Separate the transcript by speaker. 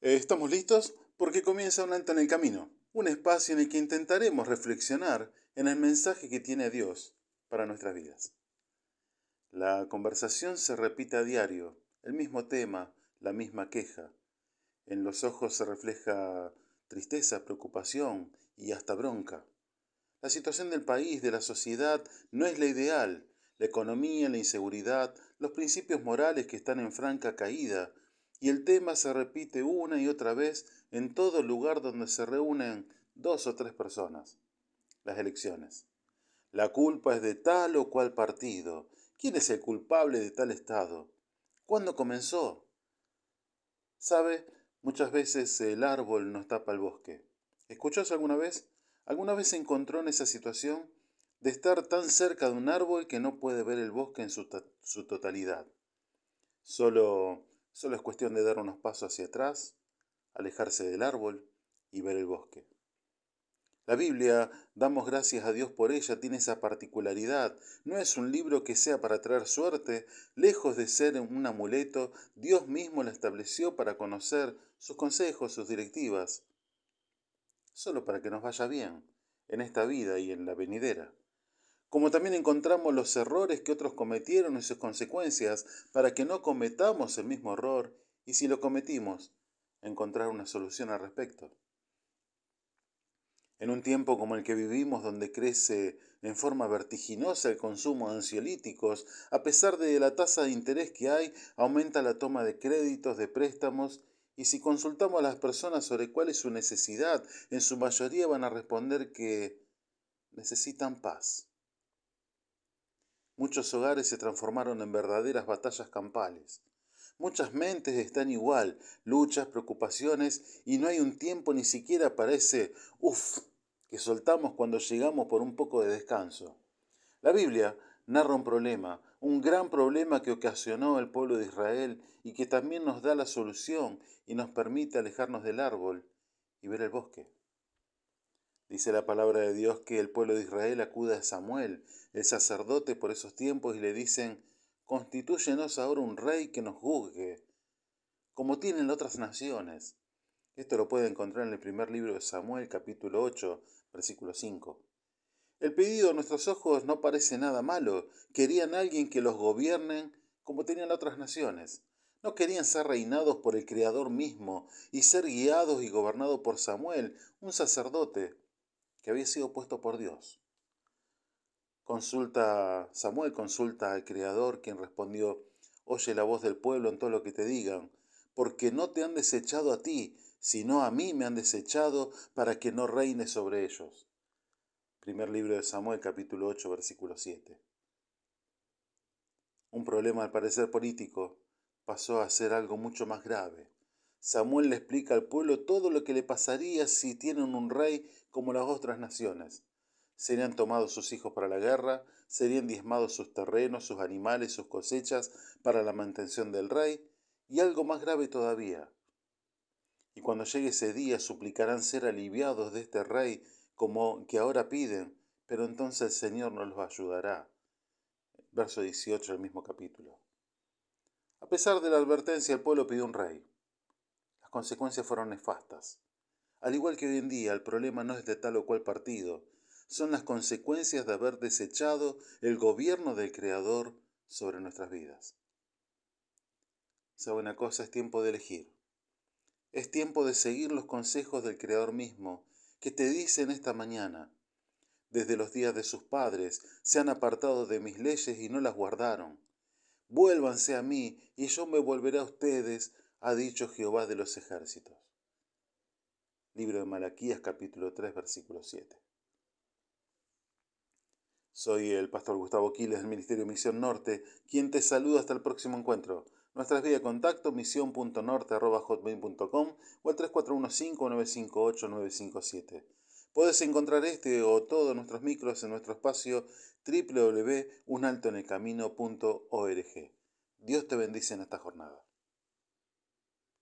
Speaker 1: Eh, ¿Estamos listos? Porque comienza un alto en el camino, un espacio en el que intentaremos reflexionar en el mensaje que tiene Dios para nuestras vidas. La conversación se repite a diario, el mismo tema, la misma queja. En los ojos se refleja tristeza, preocupación y hasta bronca. La situación del país, de la sociedad, no es la ideal. La economía, la inseguridad, los principios morales que están en franca caída, y el tema se repite una y otra vez en todo lugar donde se reúnen dos o tres personas. Las elecciones. La culpa es de tal o cual partido. ¿Quién es el culpable de tal estado? ¿Cuándo comenzó? ¿Sabe? Muchas veces el árbol nos tapa el bosque. ¿Escuchó alguna vez? ¿Alguna vez se encontró en esa situación de estar tan cerca de un árbol que no puede ver el bosque en su, su totalidad? Solo Solo es cuestión de dar unos pasos hacia atrás, alejarse del árbol y ver el bosque. La Biblia, damos gracias a Dios por ella, tiene esa particularidad. No es un libro que sea para traer suerte, lejos de ser un amuleto, Dios mismo la estableció para conocer sus consejos, sus directivas, solo para que nos vaya bien en esta vida y en la venidera como también encontramos los errores que otros cometieron y sus consecuencias para que no cometamos el mismo error y si lo cometimos, encontrar una solución al respecto. En un tiempo como el que vivimos, donde crece en forma vertiginosa el consumo de ansiolíticos, a pesar de la tasa de interés que hay, aumenta la toma de créditos, de préstamos, y si consultamos a las personas sobre cuál es su necesidad, en su mayoría van a responder que necesitan paz. Muchos hogares se transformaron en verdaderas batallas campales. Muchas mentes están igual, luchas, preocupaciones, y no hay un tiempo ni siquiera para ese uff que soltamos cuando llegamos por un poco de descanso. La Biblia narra un problema, un gran problema que ocasionó el pueblo de Israel y que también nos da la solución y nos permite alejarnos del árbol y ver el bosque. Dice la palabra de Dios que el pueblo de Israel acude a Samuel, el sacerdote por esos tiempos, y le dicen, constitúyenos ahora un rey que nos juzgue, como tienen otras naciones. Esto lo puede encontrar en el primer libro de Samuel, capítulo 8, versículo 5. El pedido a nuestros ojos no parece nada malo. Querían alguien que los gobierne como tenían otras naciones. No querían ser reinados por el Creador mismo y ser guiados y gobernados por Samuel, un sacerdote que había sido puesto por Dios. Consulta, Samuel consulta al Creador, quien respondió, Oye la voz del pueblo en todo lo que te digan, porque no te han desechado a ti, sino a mí me han desechado para que no reine sobre ellos. Primer libro de Samuel, capítulo 8, versículo 7. Un problema al parecer político pasó a ser algo mucho más grave. Samuel le explica al pueblo todo lo que le pasaría si tienen un rey como las otras naciones. Serían tomados sus hijos para la guerra, serían diezmados sus terrenos, sus animales, sus cosechas para la mantención del rey, y algo más grave todavía. Y cuando llegue ese día suplicarán ser aliviados de este rey como que ahora piden, pero entonces el Señor no los ayudará. Verso 18 del mismo capítulo. A pesar de la advertencia, el pueblo pidió un rey. Las consecuencias fueron nefastas. Al igual que hoy en día, el problema no es de tal o cual partido, son las consecuencias de haber desechado el gobierno del Creador sobre nuestras vidas. ¿Sabe una cosa? Es tiempo de elegir. Es tiempo de seguir los consejos del Creador mismo, que te dice en esta mañana, desde los días de sus padres se han apartado de mis leyes y no las guardaron. Vuélvanse a mí, y yo me volveré a ustedes, ha dicho Jehová de los ejércitos. Libro de Malaquías capítulo 3 versículo 7. Soy el pastor Gustavo Quiles del Ministerio Misión Norte, quien te saluda hasta el próximo encuentro. Nuestras vías de contacto misión.norte.hotmail.com o al 3415-958-957. Puedes encontrar este o todos nuestros micros en nuestro espacio www.unaltonelcamino.org. Dios te bendice en esta jornada.